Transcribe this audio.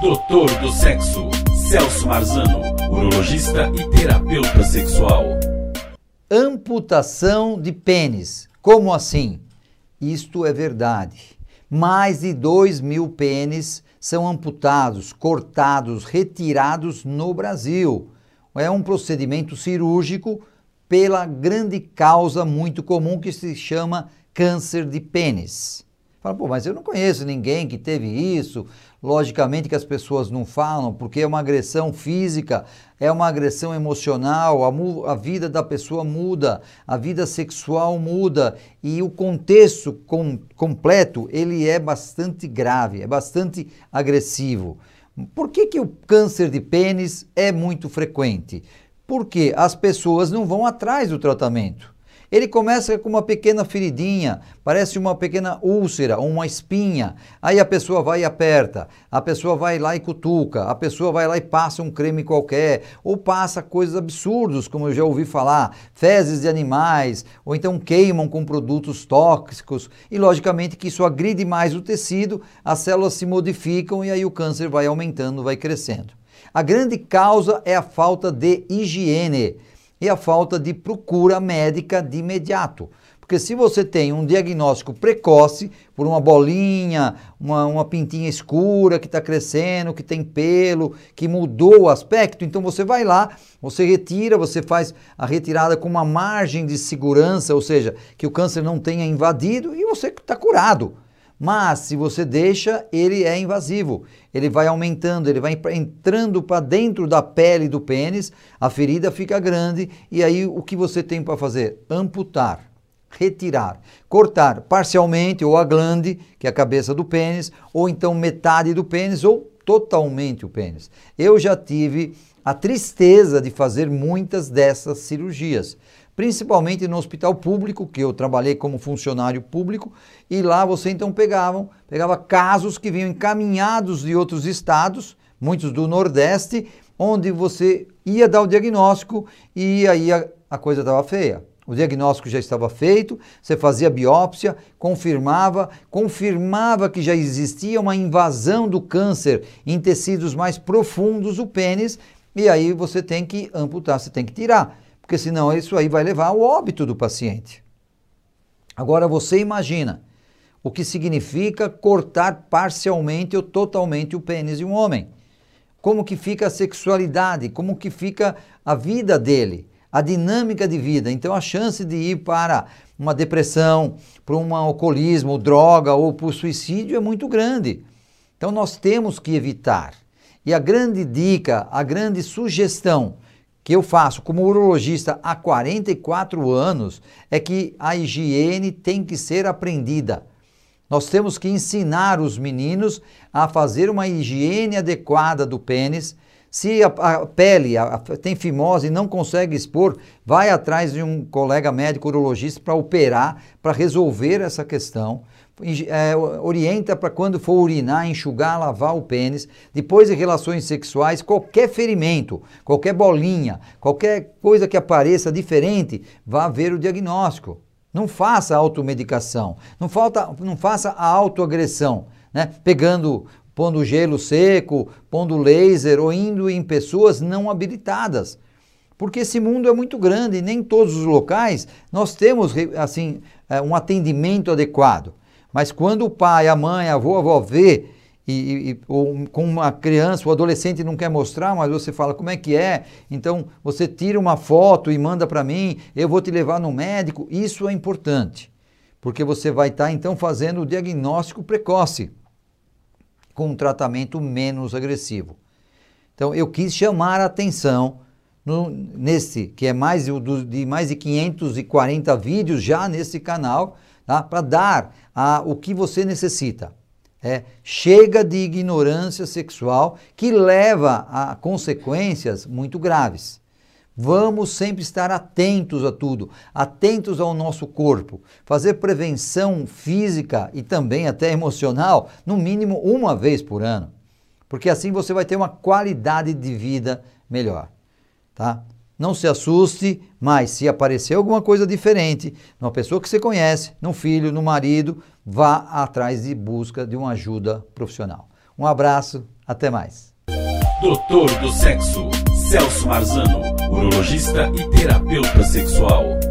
Doutor do Sexo, Celso Marzano, urologista e terapeuta sexual. Amputação de pênis. Como assim? Isto é verdade. Mais de 2 mil pênis são amputados, cortados, retirados no Brasil. É um procedimento cirúrgico pela grande causa muito comum que se chama câncer de pênis. Fala, pô, mas eu não conheço ninguém que teve isso. Logicamente que as pessoas não falam, porque é uma agressão física, é uma agressão emocional, a, a, vida da pessoa muda, a vida sexual muda e o contexto com, completo ele é bastante grave, é bastante agressivo. Por que, que o câncer de pênis é muito frequente? Porque as pessoas não vão atrás do tratamento. Ele começa com uma pequena feridinha, parece uma pequena úlcera, uma espinha. Aí a pessoa vai e aperta, a pessoa vai lá e cutuca, a pessoa vai lá e passa um creme qualquer, ou passa coisas absurdas, como eu já ouvi falar, fezes de animais, ou então queimam com produtos tóxicos. E logicamente que isso agride mais o tecido, as células se modificam e aí o câncer vai aumentando, vai crescendo. A grande causa é a falta de higiene e a falta de procura médica de imediato. Porque se você tem um diagnóstico precoce por uma bolinha, uma, uma pintinha escura que está crescendo, que tem pelo, que mudou o aspecto, então você vai lá, você retira, você faz a retirada com uma margem de segurança, ou seja, que o câncer não tenha invadido e você está curado. Mas se você deixa, ele é invasivo. Ele vai aumentando, ele vai entrando para dentro da pele do pênis, a ferida fica grande e aí o que você tem para fazer? Amputar, retirar, cortar parcialmente ou a glande, que é a cabeça do pênis, ou então metade do pênis ou totalmente o pênis. Eu já tive a tristeza de fazer muitas dessas cirurgias principalmente no hospital público, que eu trabalhei como funcionário público, e lá você então pegavam, pegava casos que vinham encaminhados de outros estados, muitos do Nordeste, onde você ia dar o diagnóstico e aí a, a coisa estava feia. O diagnóstico já estava feito, você fazia biópsia, confirmava, confirmava que já existia uma invasão do câncer em tecidos mais profundos do pênis, e aí você tem que amputar, você tem que tirar porque senão isso aí vai levar ao óbito do paciente. Agora você imagina o que significa cortar parcialmente ou totalmente o pênis de um homem. Como que fica a sexualidade, como que fica a vida dele, a dinâmica de vida. Então a chance de ir para uma depressão, para um alcoolismo, droga ou para o suicídio é muito grande. Então nós temos que evitar. E a grande dica, a grande sugestão que eu faço como urologista há 44 anos é que a higiene tem que ser aprendida. Nós temos que ensinar os meninos a fazer uma higiene adequada do pênis. Se a, a pele a, tem fimose e não consegue expor, vai atrás de um colega médico urologista para operar, para resolver essa questão é, orienta para quando for urinar, enxugar, lavar o pênis. Depois de relações sexuais, qualquer ferimento, qualquer bolinha, qualquer coisa que apareça diferente, vá ver o diagnóstico. Não faça automedicação, não, falta, não faça a autoagressão, né? pegando, pondo gelo seco, pondo laser ou indo em pessoas não habilitadas. Porque esse mundo é muito grande e nem todos os locais nós temos assim é, um atendimento adequado. Mas quando o pai, a mãe, a avó, a avó vê, e, e, ou com uma criança, o adolescente não quer mostrar, mas você fala como é que é, então você tira uma foto e manda para mim, eu vou te levar no médico, isso é importante, porque você vai estar tá, então fazendo o diagnóstico precoce, com um tratamento menos agressivo. Então eu quis chamar a atenção no, nesse, que é mais de, de mais de 540 vídeos já nesse canal, tá? para dar a, o que você necessita. É, chega de ignorância sexual que leva a consequências muito graves. Vamos sempre estar atentos a tudo, atentos ao nosso corpo, fazer prevenção física e também até emocional, no mínimo uma vez por ano, porque assim você vai ter uma qualidade de vida melhor, tá? Não se assuste, mas se aparecer alguma coisa diferente, numa pessoa que você conhece, num filho, no marido, vá atrás de busca de uma ajuda profissional. Um abraço, Até mais. Doutor do Sexo, Celso Marzano, urologista e terapeuta sexual.